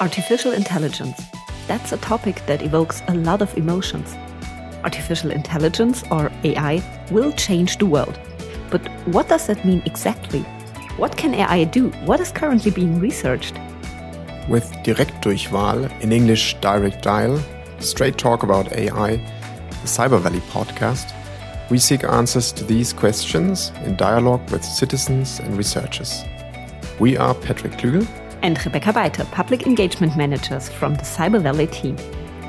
Artificial intelligence. That's a topic that evokes a lot of emotions. Artificial intelligence, or AI, will change the world. But what does that mean exactly? What can AI do? What is currently being researched? With Direktdurchwahl, in English Direct Dial, straight talk about AI, the Cyber Valley podcast, we seek answers to these questions in dialogue with citizens and researchers. We are Patrick Klügel and Rebecca Beiter, Public Engagement Managers from the Cyber Valley team.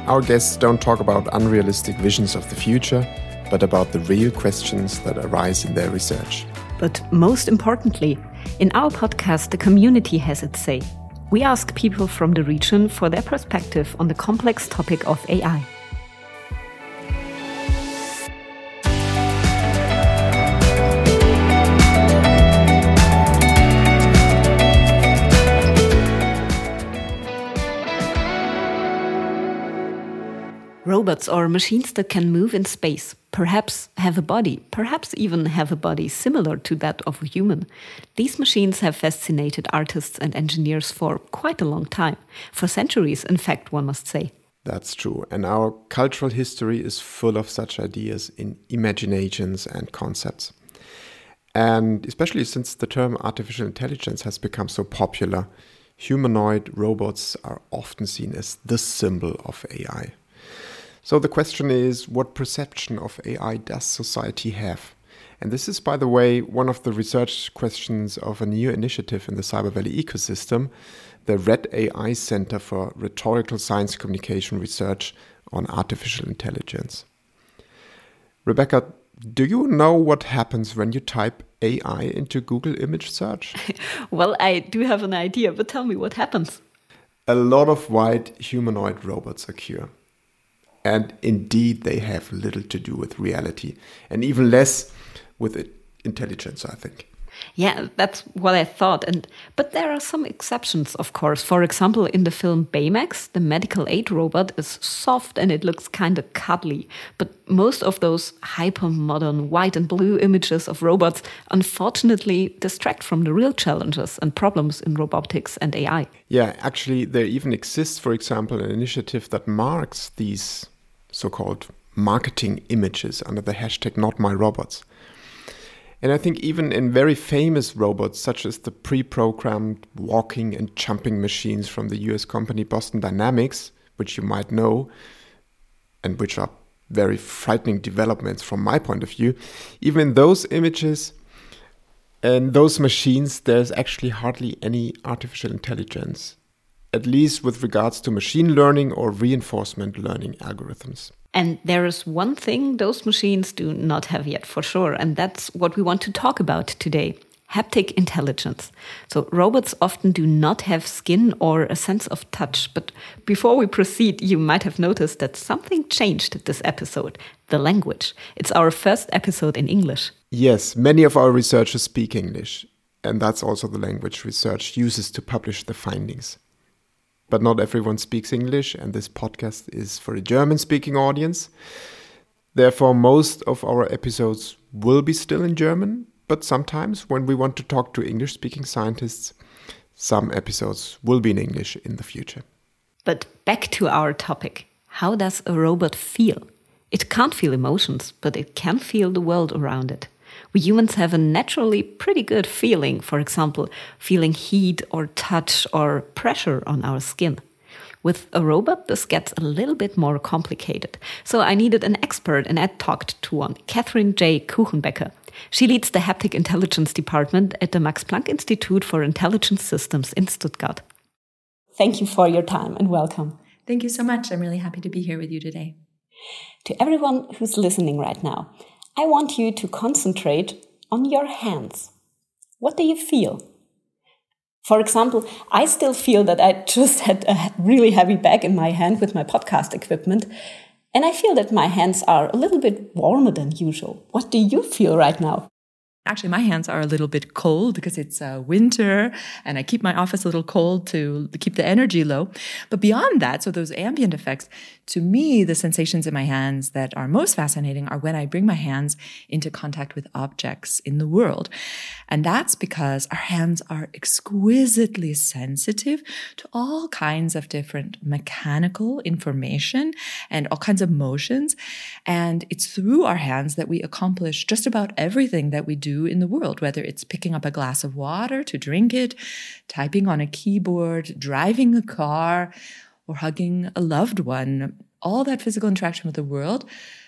Our guests don't talk about unrealistic visions of the future, but about the real questions that arise in their research. But most importantly, in our podcast, the community has its say. We ask people from the region for their perspective on the complex topic of AI. Robots or machines that can move in space, perhaps have a body, perhaps even have a body similar to that of a human. These machines have fascinated artists and engineers for quite a long time, for centuries, in fact, one must say. That's true. And our cultural history is full of such ideas in imaginations and concepts. And especially since the term artificial intelligence has become so popular, humanoid robots are often seen as the symbol of AI. So the question is what perception of AI does society have? And this is, by the way, one of the research questions of a new initiative in the Cyber Valley ecosystem, the RHET AI Center for Rhetorical Science Communication Research on Artificial Intelligence. Rebecca, do you know what happens when you type AI into Google image search? well, I do have an idea, but tell me what happens. A lot of white humanoid robots occur. And indeed, they have little to do with reality and even less with intelligence, I think. Yeah, that's what I thought. And but there are some exceptions, of course. For example, in the film Baymax, the medical aid robot is soft and it looks kind of cuddly. But most of those hyper modern white and blue images of robots unfortunately distract from the real challenges and problems in robotics and AI. Yeah, actually, there even exists, for example, an initiative that marks these so called marketing images under the hashtag not my robots. And I think even in very famous robots, such as the pre programmed walking and jumping machines from the US company Boston Dynamics, which you might know, and which are very frightening developments from my point of view, even in those images and those machines, there's actually hardly any artificial intelligence at least with regards to machine learning or reinforcement learning algorithms. And there is one thing those machines do not have yet for sure, and that's what we want to talk about today haptic intelligence. So, robots often do not have skin or a sense of touch. But before we proceed, you might have noticed that something changed this episode the language. It's our first episode in English. Yes, many of our researchers speak English, and that's also the language research uses to publish the findings but not everyone speaks English, and this podcast is for a German speaking audience. Therefore, most of our episodes will be still in German, but sometimes when we want to talk to English speaking scientists, some episodes will be in English in the future. But back to our topic how does a robot feel? It can't feel emotions, but it can feel the world around it. We humans have a naturally pretty good feeling, for example, feeling heat or touch or pressure on our skin. With a robot, this gets a little bit more complicated. So I needed an expert, and I talked to one, Katherine J. Kuchenbecker. She leads the haptic intelligence department at the Max Planck Institute for Intelligent Systems in Stuttgart. Thank you for your time and welcome. Thank you so much. I'm really happy to be here with you today. To everyone who's listening right now, I want you to concentrate on your hands. What do you feel? For example, I still feel that I just had a really heavy bag in my hand with my podcast equipment, and I feel that my hands are a little bit warmer than usual. What do you feel right now? Actually, my hands are a little bit cold because it's uh, winter and I keep my office a little cold to keep the energy low. But beyond that, so those ambient effects, to me, the sensations in my hands that are most fascinating are when I bring my hands into contact with objects in the world. And that's because our hands are exquisitely sensitive to all kinds of different mechanical information and all kinds of motions. And it's through our hands that we accomplish just about everything that we do in the world, whether it's picking up a glass of water to drink it, typing on a keyboard, driving a car, or hugging a loved one. All that physical interaction with the world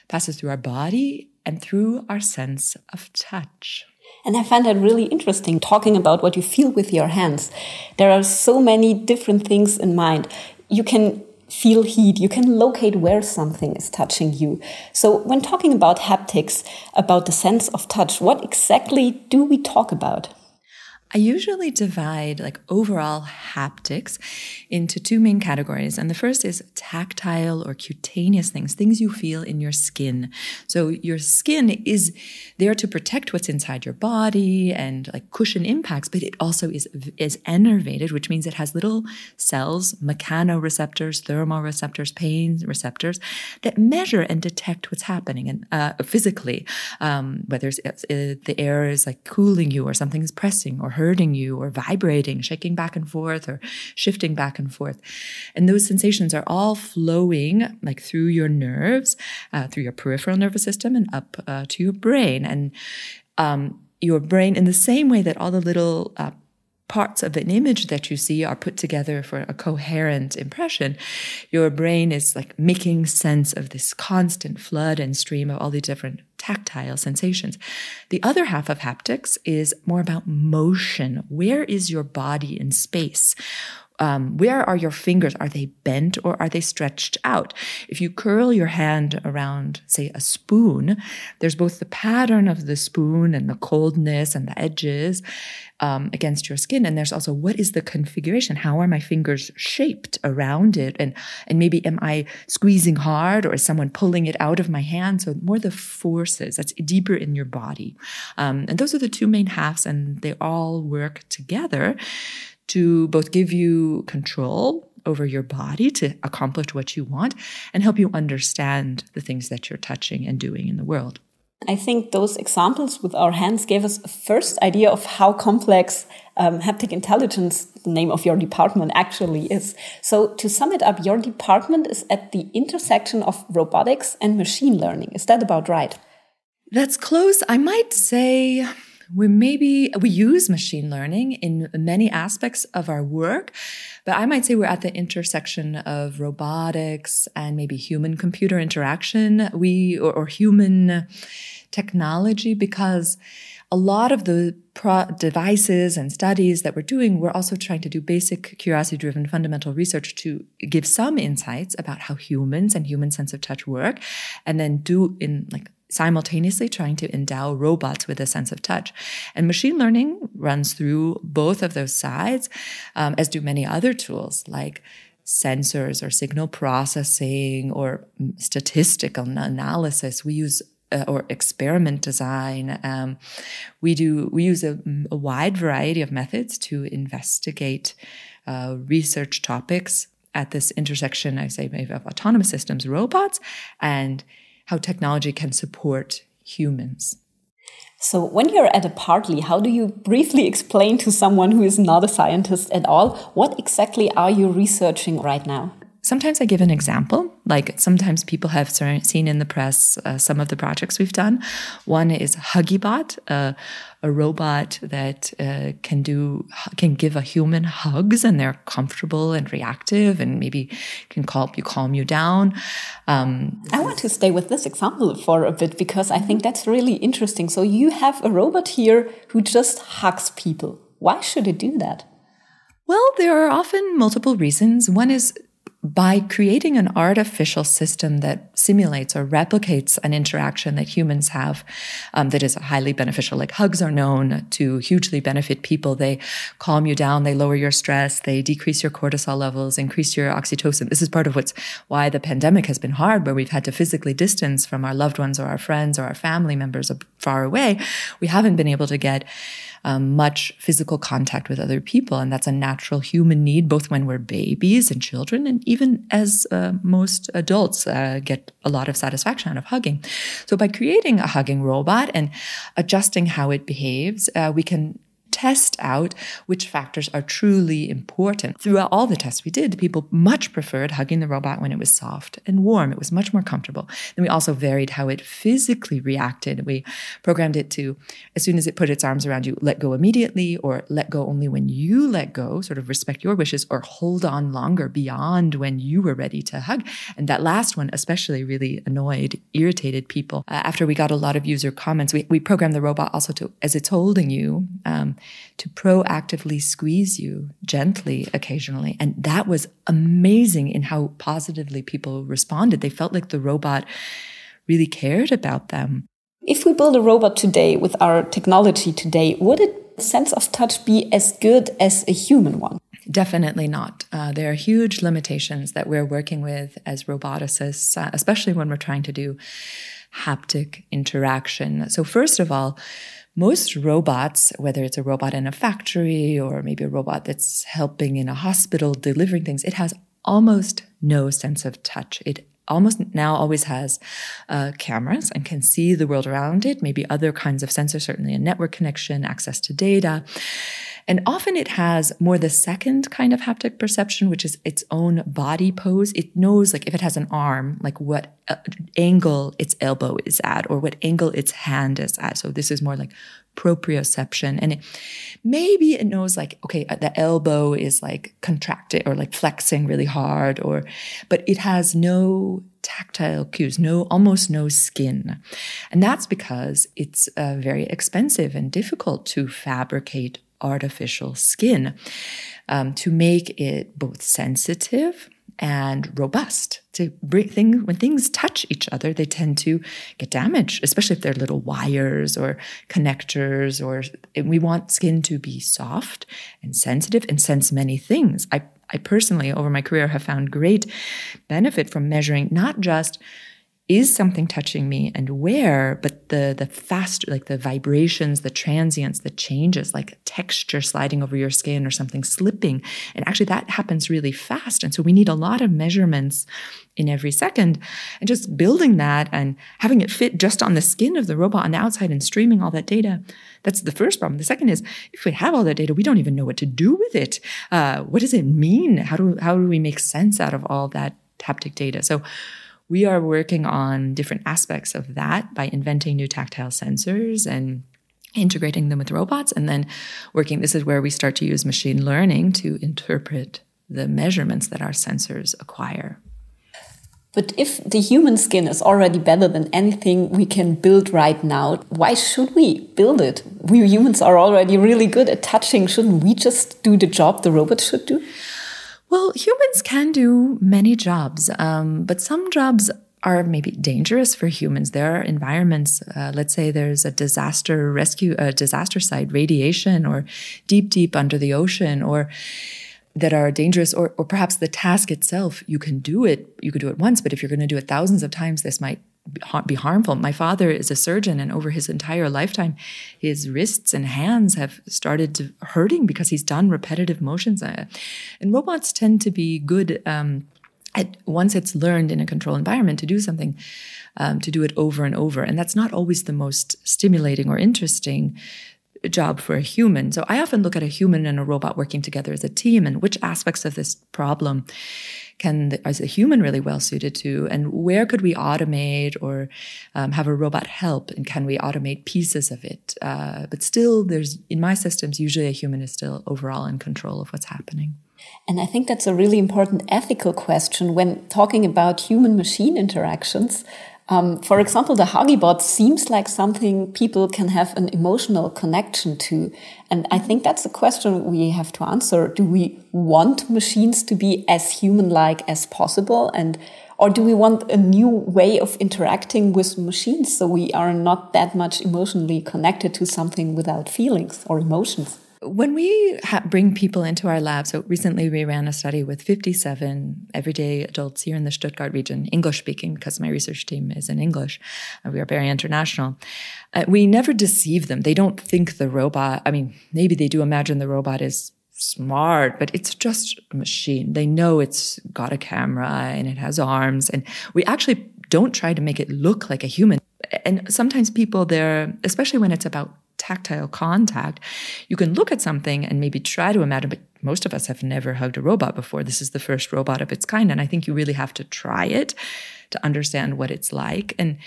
passes through our body and through our sense of touch. And I find that really interesting talking about what you feel with your hands. There are so many different things in mind. You can feel heat. You can locate where something is touching you. So when talking about haptics, about the sense of touch, what exactly do we talk about? I usually divide like overall haptics into two main categories. And the first is tactile or cutaneous things, things you feel in your skin. So your skin is there to protect what's inside your body and like cushion impacts, but it also is, is innervated, which means it has little cells, mechanoreceptors, thermoreceptors, pain receptors that measure and detect what's happening and uh, physically, um, whether it's, uh, the air is like cooling you or something is pressing or hurting you or vibrating, shaking back and forth or shifting back and forth. And those sensations are all flowing like through your nerves, uh, through your peripheral nervous system and up uh, to your brain. And um, your brain, in the same way that all the little uh, parts of an image that you see are put together for a coherent impression, your brain is like making sense of this constant flood and stream of all the different tactile sensations. The other half of haptics is more about motion. Where is your body in space? Um, where are your fingers? Are they bent or are they stretched out? If you curl your hand around, say, a spoon, there's both the pattern of the spoon and the coldness and the edges um, against your skin, and there's also what is the configuration? How are my fingers shaped around it? And and maybe am I squeezing hard or is someone pulling it out of my hand? So more the forces that's deeper in your body, um, and those are the two main halves, and they all work together to both give you control over your body to accomplish what you want and help you understand the things that you're touching and doing in the world. I think those examples with our hands gave us a first idea of how complex um, haptic intelligence, the name of your department, actually is. So, to sum it up, your department is at the intersection of robotics and machine learning. Is that about right? That's close. I might say we maybe we use machine learning in many aspects of our work but i might say we're at the intersection of robotics and maybe human computer interaction. We or, or human technology because a lot of the pro- devices and studies that we're doing, we're also trying to do basic curiosity driven fundamental research to give some insights about how humans and human sense of touch work and then do in like simultaneously trying to endow robots with a sense of touch. And machine learning runs through both of those sides, um, as do many other tools like sensors or signal processing or statistical analysis. We use uh, or experiment design. Um, we do we use a, a, wide variety of methods to investigate uh, research topics at this intersection. I say maybe of autonomous systems, robots, and how technology can support humans. So, when you're at a party, how do you briefly explain to someone who is not a scientist at all what exactly are you researching right now? Sometimes I give an example. Like sometimes people have seen in the press uh, some of the projects we've done. One is HuggieBot, uh, a robot that uh, can do can give a human hugs, and they're comfortable and reactive, and maybe can help you calm you down. Um, I want to stay with this example for a bit because I think that's really interesting. So you have a robot here who just hugs people. Why should it do that? Well, there are often multiple reasons. One is by creating an artificial system that simulates or replicates an interaction that humans have um, that is highly beneficial, like hugs are known to hugely benefit people. They calm you down, they lower your stress, they decrease your cortisol levels, increase your oxytocin. This is part of what's why the pandemic has been hard, where we've had to physically distance from our loved ones or our friends or our family members far away, we haven't been able to get um, much physical contact with other people. And that's a natural human need, both when we're babies and children, and even as uh, most adults uh, get a lot of satisfaction out of hugging. So by creating a hugging robot and adjusting how it behaves, uh, we can test out which factors are truly important. Throughout all the tests we did, people much preferred hugging the robot when it was soft and warm. It was much more comfortable. Then we also varied how it physically reacted. We programmed it to, as soon as it put its arms around you, let go immediately or let go only when you let go, sort of respect your wishes, or hold on longer beyond when you were ready to hug. And that last one especially really annoyed, irritated people. Uh, after we got a lot of user comments, we, we programmed the robot also to, as it's holding you, um, to proactively squeeze you gently occasionally. And that was amazing in how positively people responded. They felt like the robot really cared about them. If we build a robot today with our technology today, would it sense of touch be as good as a human one? Definitely not. Uh, there are huge limitations that we're working with as roboticists, uh, especially when we're trying to do haptic interaction. So, first of all, most robots, whether it's a robot in a factory or maybe a robot that's helping in a hospital delivering things, it has almost no sense of touch. It almost now always has uh, cameras and can see the world around it, maybe other kinds of sensors, certainly a network connection, access to data. And often it has more the second kind of haptic perception, which is its own body pose. It knows, like, if it has an arm, like what uh, angle its elbow is at or what angle its hand is at. So this is more like proprioception. And it, maybe it knows like, okay, uh, the elbow is like contracted or like flexing really hard or, but it has no tactile cues, no, almost no skin. And that's because it's uh, very expensive and difficult to fabricate artificial skin um, to make it both sensitive and robust. To bring things when things touch each other they tend to get damaged especially if they're little wires or connectors or we want skin to be soft and sensitive and sense many things. I i personally over my career have found great benefit from measuring not just is something touching me and where but the the fast like the vibrations the transients the changes like texture sliding over your skin or something slipping. And actually that happens really fast. And so we need a lot of measurements in every second. And just building that and having it fit just on the skin of the robot on the outside and streaming all that data that's the first problem. The second is if we have all that data we don't even know what to do with it. Uh, what does it mean? How do how do we make sense out of all that haptic data? So we are working on different aspects of that by inventing new tactile sensors and integrating them with robots and then working this is where we start to use machine learning to interpret the measurements that our sensors acquire but if the human skin is already better than anything we can build right now, why should we build it? We humans are already really good at touching. Shouldn't we just do the job the robot should do? Well, humans can do many jobs, um, but some jobs are maybe dangerous for humans. There are environments, uh, let's say there's a disaster rescue, a disaster site, radiation, or deep, deep under the ocean, or that are dangerous, or, or perhaps the task itself, you can do it, you could do it once, but if you're going to do it thousands of times, this might be harmful. My father is a surgeon, and over his entire lifetime, his wrists and hands have started to hurting because he's done repetitive motions. Uh, and robots tend to be good um, at once it's learned in a controlled environment to do something, um, to do it over and over, and that's not always the most stimulating or interesting job for a human. So I often look at a human and a robot working together as a team, and which aspects of this problem can is a human really well suited to? And where could we automate or um, have a robot help? And can we automate pieces of it? Uh, but still there's in my systems usually a human is still overall in control of what's happening. And I think that's a really important ethical question when talking about human machine interactions. Um, for example, the HuggieBot seems like something people can have an emotional connection to. And I think that's a question we have to answer. Do we want machines to be as human-like as possible? And, or do we want a new way of interacting with machines so we are not that much emotionally connected to something without feelings or emotions? When we ha- bring people into our lab, so recently we ran a study with 57 everyday adults here in the Stuttgart region, English speaking, because my research team is in English. We are very international. Uh, we never deceive them. They don't think the robot, I mean, maybe they do imagine the robot is smart, but it's just a machine. They know it's got a camera and it has arms. And we actually don't try to make it look like a human. And sometimes people there, especially when it's about tactile contact, you can look at something and maybe try to imagine, but most of us have never hugged a robot before. This is the first robot of its kind. And I think you really have to try it to understand what it's like. And,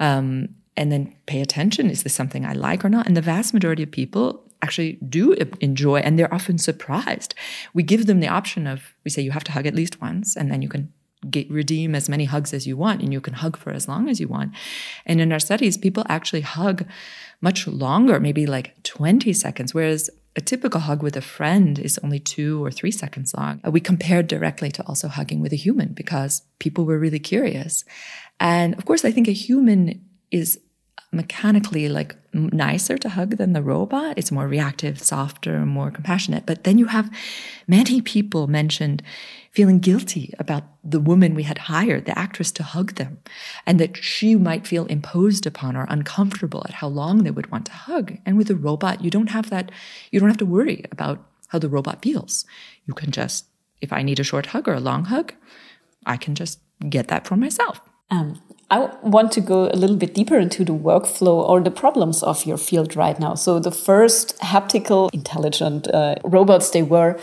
um, and then pay attention. Is this something I like or not? And the vast majority of people actually do enjoy and they're often surprised. We give them the option of, we say, you have to hug at least once and then you can get, redeem as many hugs as you want and you can hug for as long as you want. And in our studies, people actually hug much longer, maybe like 20 seconds, whereas a typical hug with a friend is only two or three seconds long. We compared directly to also hugging with a human because people were really curious. And of course, I think a human is mechanically like nicer to hug than the robot. It's more reactive, softer, more compassionate. But then you have many people mentioned feeling guilty about the woman we had hired, the actress, to hug them, and that she might feel imposed upon or uncomfortable at how long they would want to hug. And with a robot, you don't have that, you don't have to worry about how the robot feels. You can just, if I need a short hug or a long hug, I can just get that for myself. Um, I want to go a little bit deeper into the workflow or the problems of your field right now. So the first haptical intelligent uh, robots, they were,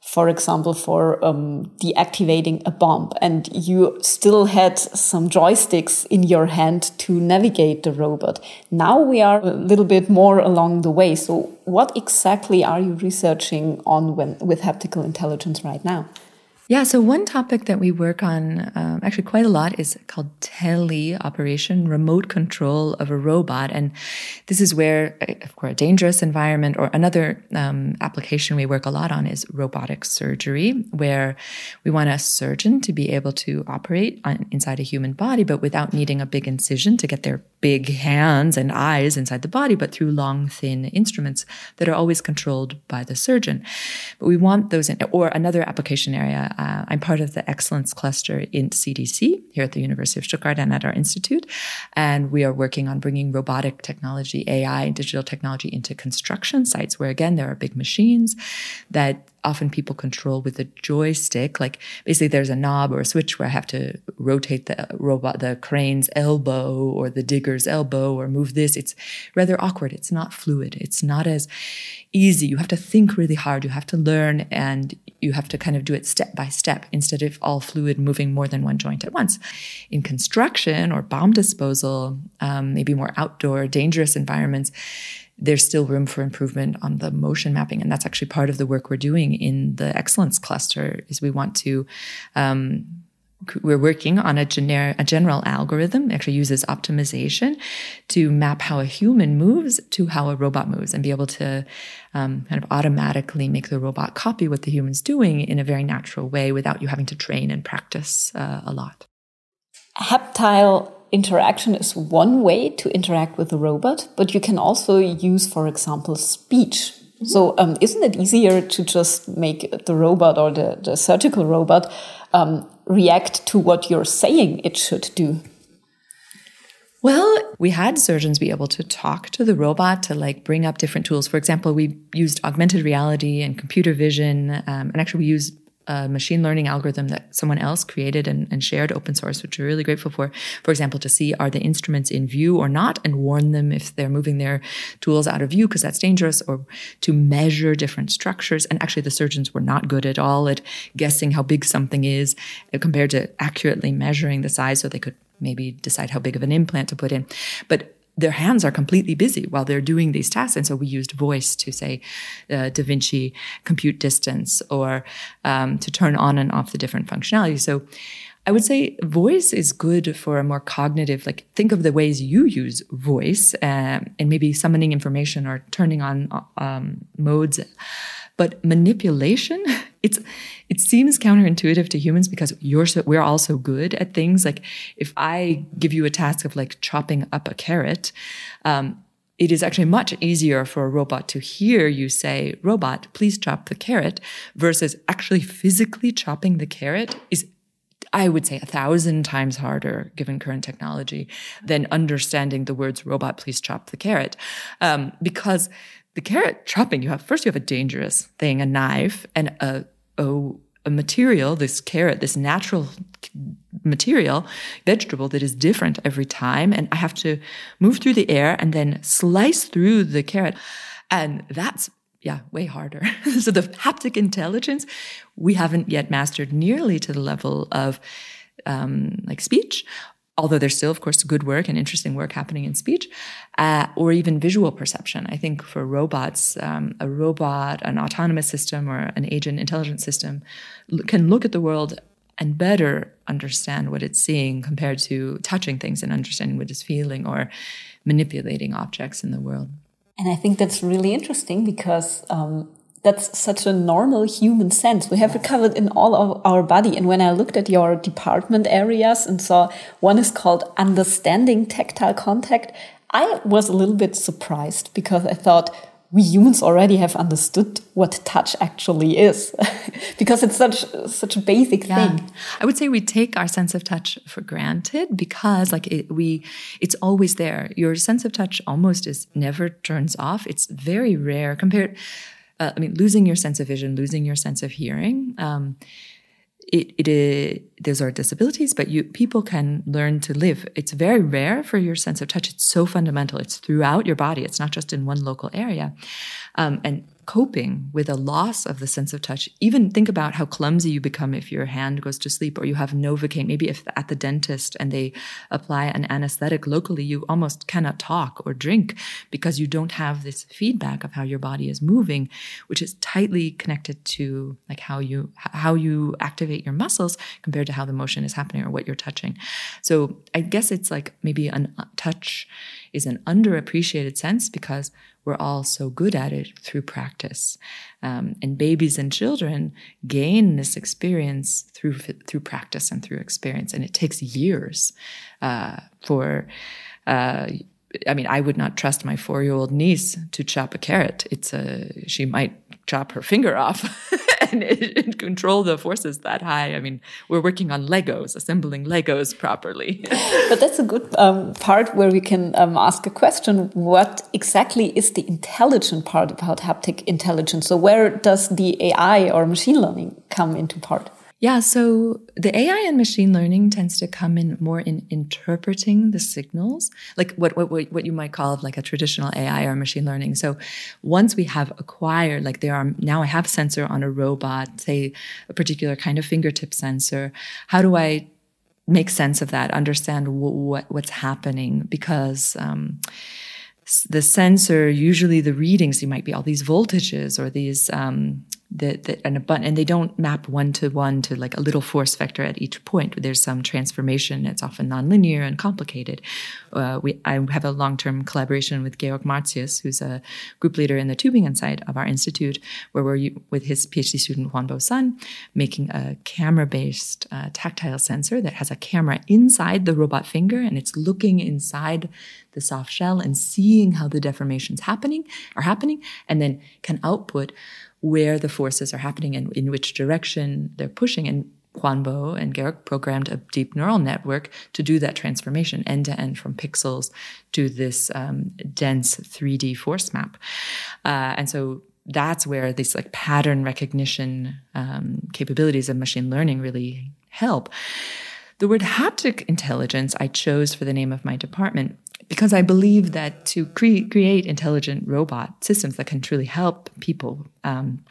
for example, for um, deactivating a bomb, and you still had some joysticks in your hand to navigate the robot. Now we are a little bit more along the way. So what exactly are you researching on when, with haptical intelligence right now? Yeah, so one topic that we work on um, actually quite a lot is called tele operation, remote control of a robot. And this is where, uh, of course, a dangerous environment or another um, application we work a lot on is robotic surgery, where we want a surgeon to be able to operate on, inside a human body, but without needing a big incision to get their big hands and eyes inside the body, but through long, thin instruments that are always controlled by the surgeon. But we want those in, or another application area. Uh, I'm part of the excellence cluster IntCDC here at the University of Stuttgart and at our institute. And we are working on bringing robotic technology, AI, and digital technology into construction sites where, again, there are big machines that often people control with a joystick. Like basically there's a knob or a switch where I have to rotate the robot, the crane's elbow or the digger's elbow or move this. It's rather awkward. It's not fluid. It's not as easy. You have to think really hard. You have to learn and you have to kind of do it step by step instead of all fluid moving more than one joint at once. In construction or bomb disposal, um, maybe more outdoor, dangerous environments, there's still room for improvement on the motion mapping and that's actually part of the work we're doing in the excellence cluster is we want to um, we're working on a, gener- a general algorithm actually uses optimization to map how a human moves to how a robot moves and be able to um, kind of automatically make the robot copy what the human's doing in a very natural way without you having to train and practice uh, a lot haptile interaction is one way to interact with the robot, but you can also use, for example, speech. So, um, isn't it easier to just make the robot or the, the surgical robot um, react to what you're saying it should do? Well, we had surgeons be able to talk to the robot to like bring up different tools. For example, we used augmented reality and computer vision, um, and actually we used a machine learning algorithm that someone else created and, and, shared open source, which we're really grateful for. For example, to see are the instruments in view or not and warn them if they're moving their tools out of view because that's dangerous or to measure different structures. And actually the surgeons were not good at all at guessing how big something is compared to accurately measuring the size so they could maybe decide how big of an implant to put in. But their hands are completely busy while they're doing these tasks. And so we used voice to say uh, Da Vinci compute distance or um, to turn on and off the different functionalities. So I would say voice is good for a more cognitive, like think of the ways you use voice um, and maybe summoning information or turning on um, modes. But manipulation, it's it seems counterintuitive to humans because you're so, we're all so good at things. Like if I give you a task of like chopping up a carrot, um, it is actually much easier for a robot to hear you say, robot, please chop the carrot, versus actually physically chopping the carrot is I would say a thousand times harder given current technology than understanding the words robot, please chop the carrot. Um, because the carrot chopping, you have first you have a dangerous thing, a knife and a, a, material, this carrot, this natural material, vegetable that is different every time. And I have to move through the air and then slice through the carrot. And that's yeah, way harder. so the haptic intelligence, we haven't yet mastered nearly to the level of um, like speech, although there's still, of course, good work and interesting work happening in speech, uh, or even visual perception. I think for robots, um, a robot, an autonomous system, or an agent intelligence system can look at the world and better understand what it's seeing compared to touching things and understanding what it's feeling or manipulating objects in the world. And I think that's really interesting because um, that's such a normal human sense. We have it covered in all of our body. And when I looked at your department areas and saw one is called understanding tactile contact, I was a little bit surprised because I thought, we humans already have understood what touch actually is because it's such such a basic yeah. thing i would say we take our sense of touch for granted because like it, we it's always there your sense of touch almost is never turns off it's very rare compared uh, i mean losing your sense of vision losing your sense of hearing um, it, it is, those are disabilities, but you people can learn to live. It's very rare for your sense of touch. It's so fundamental. It's throughout your body. It's not just in one local area. Um, and coping with a loss of the sense of touch. Even think about how clumsy you become if your hand goes to sleep or you have Novocaine. Maybe if at the dentist and they apply an anesthetic locally, you almost cannot talk or drink because you don't have this feedback of how your body is moving, which is tightly connected to like how you how you activate your muscles compared to how the motion is happening or what you're touching. So I guess it's like maybe a uh, touch is an underappreciated sense because we're all so good at it through practice. Um, and babies and children gain this experience through through practice and through experience, and it takes years uh, for. Uh, I mean, I would not trust my four-year-old niece to chop a carrot. It's a she might chop her finger off and, and, control the forces that high. I mean, we're working on Legos, assembling Legos properly. but that's a good um, part where we can um, ask a question: What exactly is the intelligent part about haptic intelligence? So, where does the AI or machine learning come into part? Yeah, so the AI and machine learning tends to come in more in interpreting the signals, like what, what, what you might call like a traditional AI or machine learning. So once we have acquired, like there are, now I have sensor on a robot, say a particular kind of fingertip sensor. How do I make sense of that, understand what, what's happening? Because, um, the sensor, usually the readings, you might be all these voltages or these um, that, that and they don't map one to one to like a little force vector at each point. There's some transformation. It's often nonlinear and complicated. Uh, we i have a long-term collaboration with georg martius who's a group leader in the tubingen side of our institute where we're with his phd student huanbo sun making a camera-based uh, tactile sensor that has a camera inside the robot finger and it's looking inside the soft shell and seeing how the deformations happening are happening and then can output where the forces are happening and in which direction they're pushing. And Huanbo and Georg programmed a deep neural network to do that transformation end to end from pixels to this um, dense 3D force map. Uh, and so that's where these like pattern recognition um, capabilities of machine learning really help. The word haptic intelligence I chose for the name of my department because I believe that to cre- create intelligent robot systems that can truly help people um,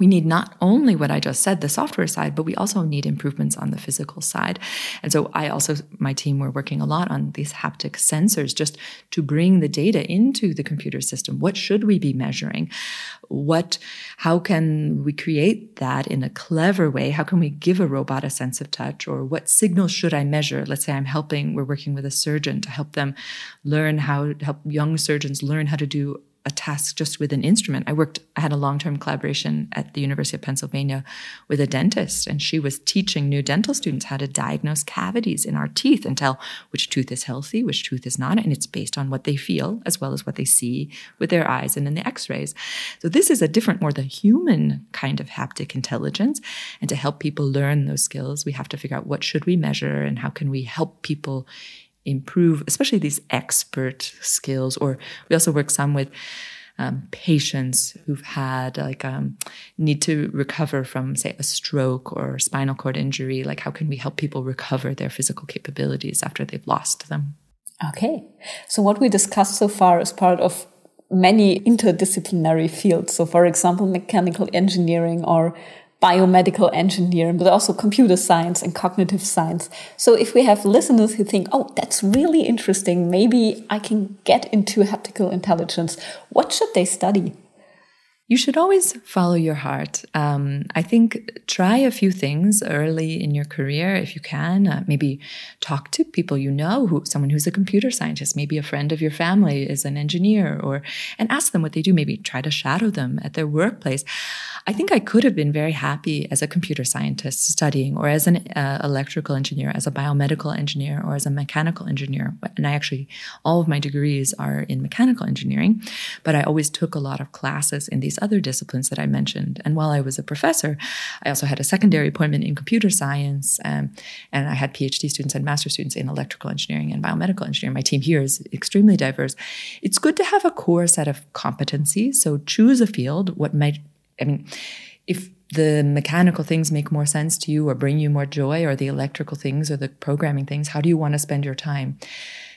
we need not only what I just said, the software side, but we also need improvements on the physical side. And so I also, my team, we're working a lot on these haptic sensors just to bring the data into the computer system. What should we be measuring? What, how can we create that in a clever way? How can we give a robot a sense of touch? Or what signals should I measure? Let's say I'm helping, we're working with a surgeon to help them learn how, to help young surgeons learn how to do task just with an instrument. I worked, I had a long term collaboration at the University of Pennsylvania with a dentist, and she was teaching new dental students how to diagnose cavities in our teeth and tell which tooth is healthy, which tooth is not. And it's based on what they feel as well as what they see with their eyes and in the x rays. So this is a different, more the human kind of haptic intelligence. And to help people learn those skills, we have to figure out what should we measure and how can we help people improve, especially these expert skills. Or we also work some with um, patients who've had like um, need to recover from say a stroke or spinal cord injury like how can we help people recover their physical capabilities after they've lost them? Okay. So what we discussed so far is part of many interdisciplinary fields. So for example mechanical engineering or biomedical engineering, but also computer science and cognitive science. So if we have listeners who think, oh, that's really interesting, maybe I can get into haptical intelligence, what should they study? You should always follow your heart. Um, I think try a few things early in your career if you can. Uh, maybe talk to people you know, who someone who's a computer scientist, maybe a friend of your family is an engineer, or and ask them what they do. Maybe try to shadow them at their workplace. I think I could have been very happy as a computer scientist studying, or as an uh, electrical engineer, as a biomedical engineer, or as a mechanical engineer. And I actually, all of my degrees are in mechanical engineering, but I always took a lot of classes in these other disciplines that I mentioned. And while I was a professor, I also had a secondary appointment in computer science, um, and I had PhD students and master students in electrical engineering and biomedical engineering. My team here is extremely diverse. It's good to have a core set of competencies. So choose a field. What might I mean, if the mechanical things make more sense to you or bring you more joy, or the electrical things or the programming things, how do you want to spend your time?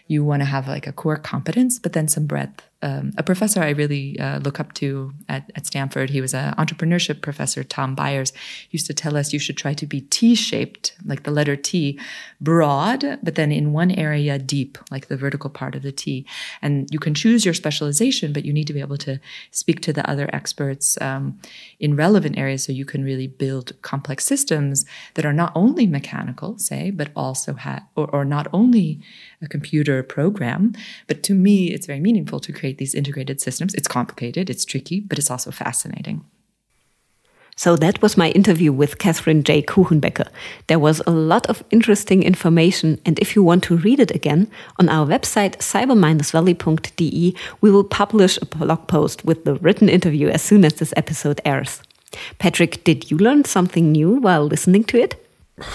You want to have like a core competence, but then some breadth um, a professor I really uh, look up to at, at Stanford. He was an entrepreneurship professor, Tom Byers, used to tell us you should try to be T shaped, like the letter T, broad, but then in one area deep, like the vertical part of the T. And you can choose your specialization, but you need to be able to speak to the other experts um, in relevant areas so you can really build complex systems that are not only mechanical, say, but also have, or, or not only a computer program, but to me, it's very meaningful to create create these integrated systems. It's complicated, it's tricky, but it's also fascinating. So that was my interview with Katherine J. Kuchenbecker. There was a lot of interesting information, and if you want to read it again, on our website cyber-valley.de, we will publish a blog post with the written interview as soon as this episode airs. Patrick, did you learn something new while listening to it?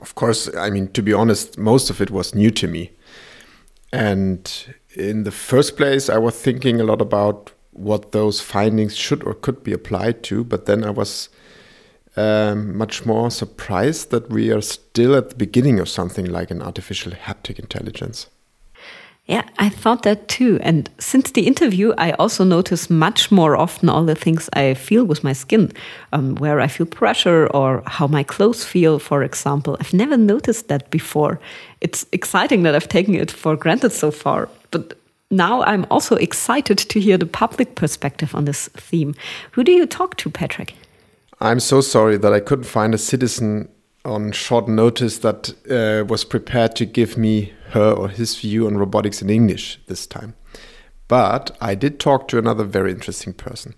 Of course, I mean, to be honest, most of it was new to me. And in the first place, I was thinking a lot about what those findings should or could be applied to, but then I was um, much more surprised that we are still at the beginning of something like an artificial haptic intelligence. Yeah, I thought that too. And since the interview, I also notice much more often all the things I feel with my skin, um, where I feel pressure or how my clothes feel, for example. I've never noticed that before. It's exciting that I've taken it for granted so far. But now I'm also excited to hear the public perspective on this theme. Who do you talk to, Patrick? I'm so sorry that I couldn't find a citizen on short notice that uh, was prepared to give me her or his view on robotics in English this time. But I did talk to another very interesting person,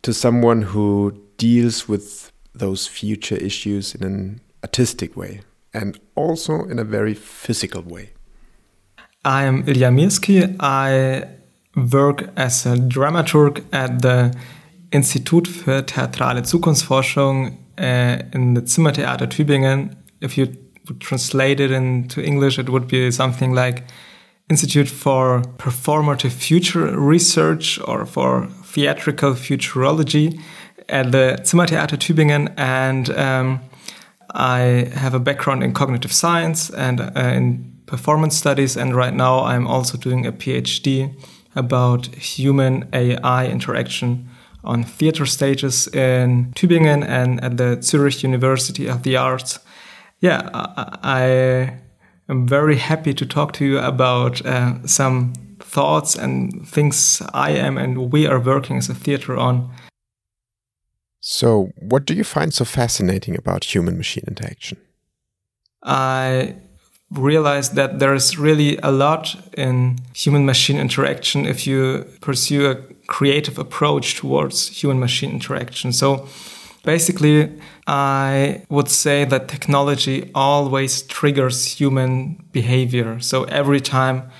to someone who deals with those future issues in an artistic way and also in a very physical way. I'm Ilja Mirsky. I work as a dramaturg at the Institut für Theatrale Zukunftsforschung uh, in the Zimmertheater Tübingen. If you would translate it into English, it would be something like Institute for Performative Future Research or for Theatrical Futurology at the Zimmertheater Tübingen. And um, I have a background in cognitive science and uh, in performance studies. And right now, I'm also doing a PhD about human AI interaction on theater stages in Tübingen and at the Zurich University of the Arts. Yeah, I, am very happy to talk to you about uh, some thoughts and things I am and we are working as a theater on. So, what do you find so fascinating about human machine interaction? I realized that there is really a lot in human machine interaction if you pursue a creative approach towards human machine interaction. So basically, I would say that technology always triggers human behavior. So every time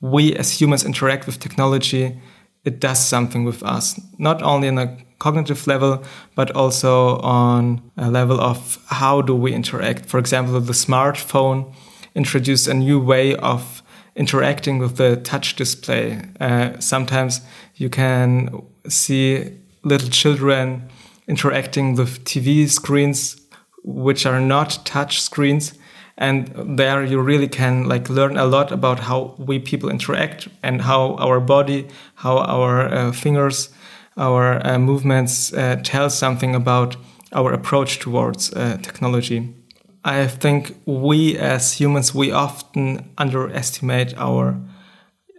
we as humans interact with technology, it does something with us, not only in a cognitive level, but also on a level of how do we interact. For example, the smartphone introduced a new way of interacting with the touch display. Uh, sometimes you can see little children interacting with TV screens, which are not touch screens. And there you really can like learn a lot about how we people interact and how our body, how our uh, fingers, our uh, movements uh, tell something about our approach towards uh, technology. I think we as humans, we often underestimate our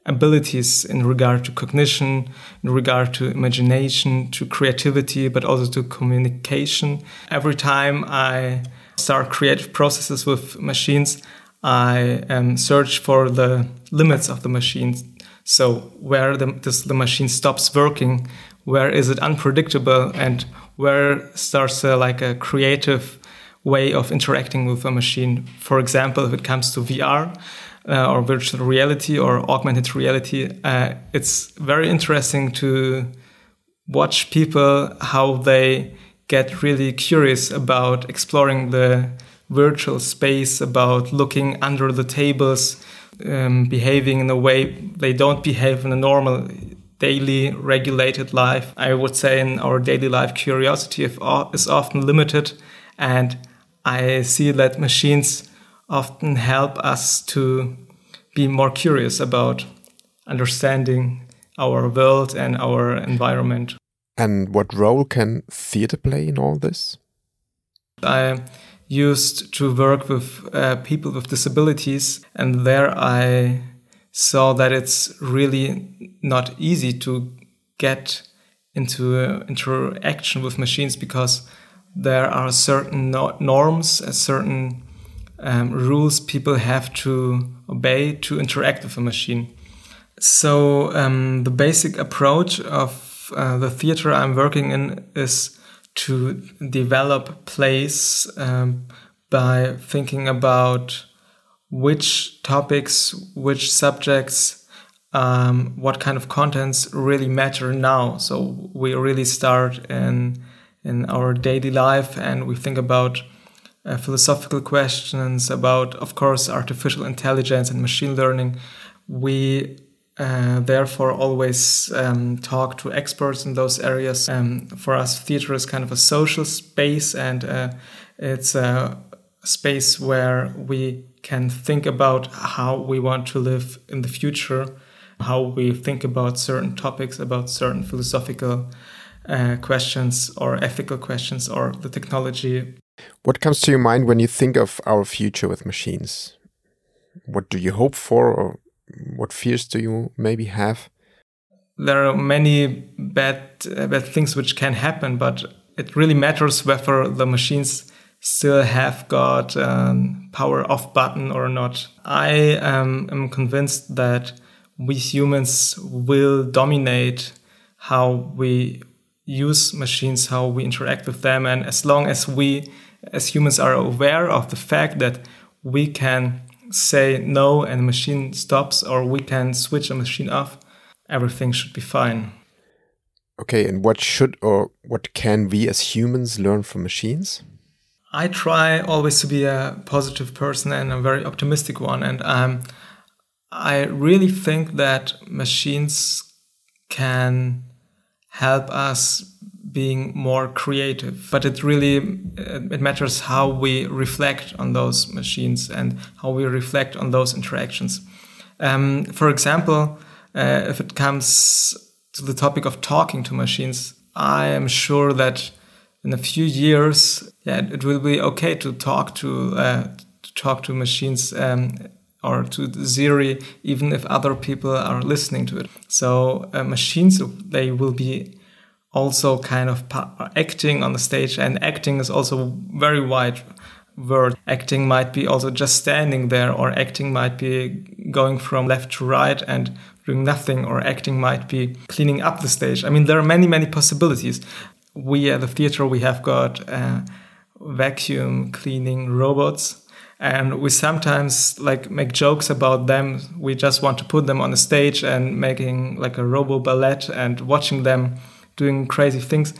abilities in regard to cognition, in regard to imagination, to creativity, but also to communication. Every time I start creative processes with machines, I um, search for the limits of the machines. So where the, does the machine stops working? Where is it unpredictable? And where starts uh, like a creative way of interacting with a machine. For example, if it comes to VR uh, or virtual reality or augmented reality, uh, it's very interesting to watch people how they get really curious about exploring the virtual space, about looking under the tables, um, behaving in a way they don't behave in a normal daily regulated life. I would say in our daily life, curiosity is often limited and I see that machines often help us to be more curious about understanding our world and our environment. And what role can theater play in all this? I used to work with uh, people with disabilities, and there I saw that it's really not easy to get into uh, interaction with machines because there are certain no norms, certain um, rules people have to obey to interact with a machine. So um, the basic approach of uh, the theater I'm working in is to develop plays um, by thinking about which topics, which subjects, um, what kind of contents really matter now. So we really start in in our daily life and we think about uh, philosophical questions about of course artificial intelligence and machine learning. We uh, therefore always um, talk to experts in those areas. Um, for us theater is kind of a social space and uh, it's a space where we can think about how we want to live in the future how we think about certain topics about certain philosophical uh, questions or ethical questions or the technology. What comes to your mind when you think of our future with machines? What do you hope for, or what fears do you maybe have? There are many bad uh, bad things which can happen, but it really matters whether the machines still have got a power off button or not. I um, am convinced that we humans will dominate how we use machines, how we interact with them. And as long as we, as humans, are aware of the fact that we can say no and the machine stops, or we can switch a machine off, everything should be fine. Okay, and what should or what can we as humans learn from machines? I try always to be a positive person and a very optimistic one. And um, I really think that machines can help us being more creative. But it really it matters how we reflect on those machines and how we reflect on those interactions. Um, for example uh, if it comes to the topic of talking to machines i am sure that in a few years yeah it will be okay to talk to, uh, to talk to machines um, or to Siri, even if other people are listening to it. So uh, machines, they will be also kind of acting on the stage, and acting is also very wide. word. Acting might be also just standing there, or acting might be going from left to right and doing nothing, or acting might be cleaning up the stage. I mean, there are many, many possibilities. We at the theater, we have got uh, vacuum cleaning robots and we sometimes like make jokes about them. We just want to put them on the stage and making like a robo ballet and watching them doing crazy things.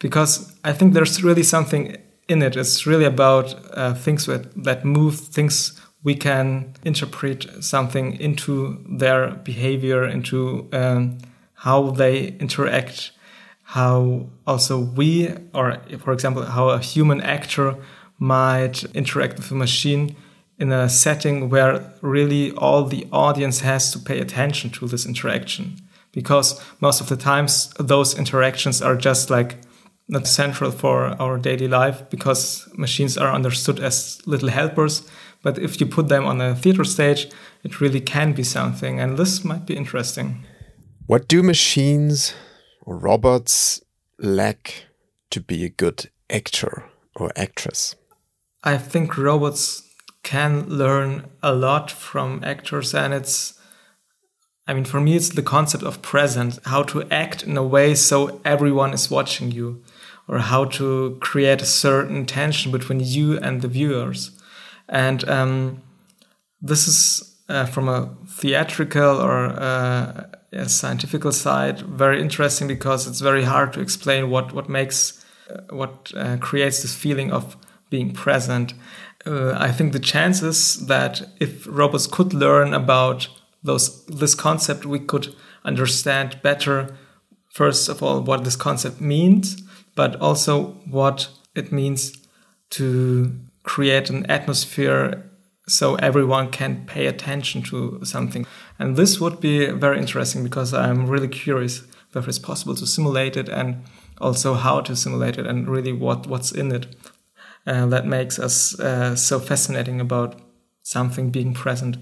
Because i think there's really something in it. It's really about uh, things that, that move things we can interpret something into their behavior into um, how they interact how also we or for example how a human actor might interact with a machine in a setting where really all the audience has to pay attention to this interaction. Because most of the times those interactions are just like not central for our daily life because machines are understood as little helpers. But if you put them on a theater stage it really can be something and this might be interesting. What do machines or robots lack to be a good actor or actress I think robots can learn a lot from actors, and it's, I mean, for me, it's the concept of present, how to act in a way so everyone is watching you, or how to create a certain tension between you and the viewers. And um, this is uh, from a theatrical or uh, a scientific side very interesting because it's very hard to explain what what makes uh, what uh, creates this feeling of being present. Uh, I think the chances that if robots could learn about those this concept, we could understand better. First of all, what this concept means, but also what it means to create an atmosphere so everyone can pay attention to something. And this would be very interesting because I'm really curious whether it's possible to simulate it and also how to simulate it and really what, what's in it uh, that makes us uh, so fascinating about something being present.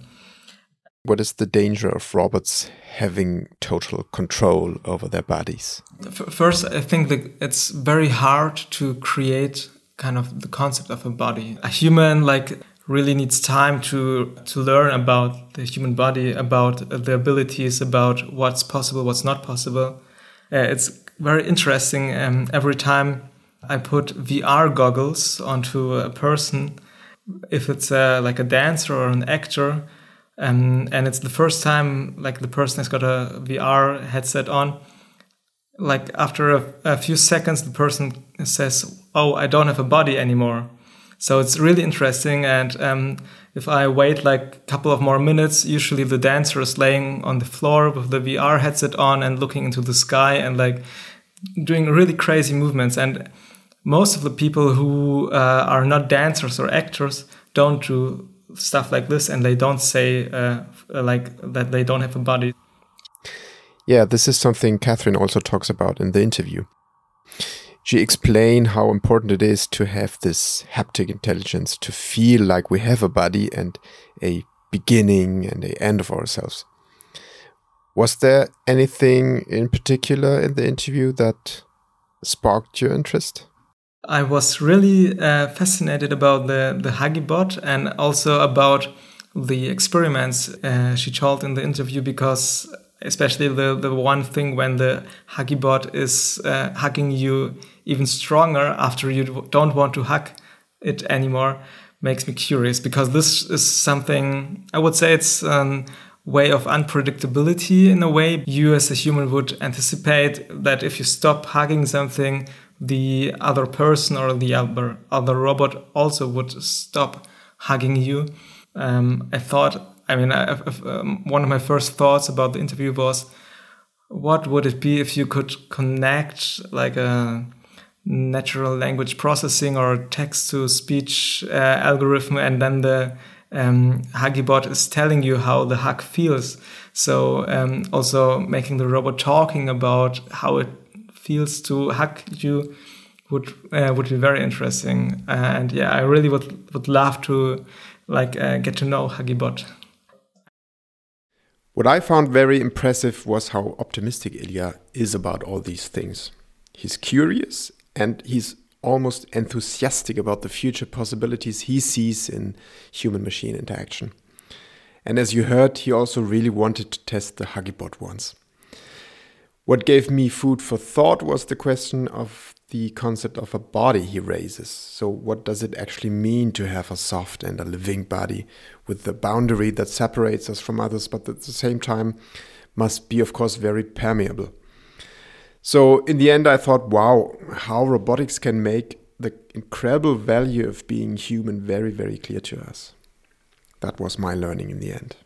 What is the danger of robots having total control over their bodies? First, I think that it's very hard to create kind of the concept of a body. A human, like, really needs time to to learn about the human body, about the abilities, about what's possible, what's not possible. Uh, it's very interesting. Um, every time I put VR goggles onto a person, if it's a, like a dancer or an actor, um, and it's the first time like the person has got a VR headset on. Like after a, a few seconds, the person says, "Oh, I don't have a body anymore." So it's really interesting. And um, if I wait like a couple of more minutes, usually the dancer is laying on the floor with the VR headset on and looking into the sky and like doing really crazy movements. And most of the people who uh, are not dancers or actors don't do stuff like this and they don't say uh, like that they don't have a body. Yeah this is something Katherine also talks about in the interview. She explained how important it is to have this haptic intelligence to feel like we have a body and a beginning and a end of ourselves. Was there anything in particular in the interview that sparked your interest I was really uh, fascinated about the, the Huggy and also about the experiments uh, she told in the interview because especially the, the one thing when the Huggy is uh, hugging you even stronger after you don't want to hug it anymore makes me curious because this is something I would say it's a way of unpredictability in a way. You as a human would anticipate that if you stop hugging something the other person or the other other robot also would stop hugging you. Um, I thought, I mean, I, um, one of my first thoughts about the interview was, what would it be if you could connect like a natural language processing or text to speech uh, algorithm, and then the um, is telling you how the hug feels. So um, also making the robot talking about how it feels to hug you would uh, would be very interesting. and yeah, I really would would love to like uh, get to know HuggieBot. What I found very impressive was how optimistic Ilja is about all these things. He's curious and he's almost enthusiastic about the future possibilities he sees in human machine interaction. And as you heard, he also really wanted to test the HuggieBot once. What gave me food for thought was the question of the concept of a body he raises. So, what does it actually mean to have a soft and a living body with the boundary that separates us from others, but at the same time must be, of course, very permeable? So, in the end, I thought, wow, how robotics can make the incredible value of being human very, very clear to us. That was my learning in the end.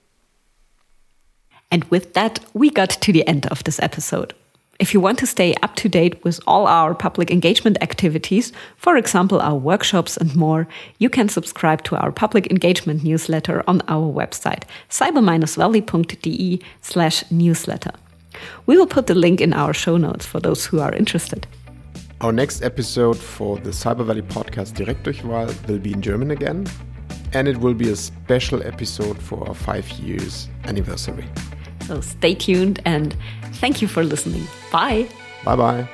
And with that, we got to the end of this episode. If you want to stay up to date with all our public engagement activities, for example, our workshops and more, you can subscribe to our public engagement newsletter on our website, cyber-valley.de slash newsletter. We will put the link in our show notes for those who are interested. Our next episode for the Cyber Valley podcast Direktdurchwahl will be in German again, and it will be a special episode for our five years anniversary. So stay tuned and thank you for listening. Bye. Bye bye.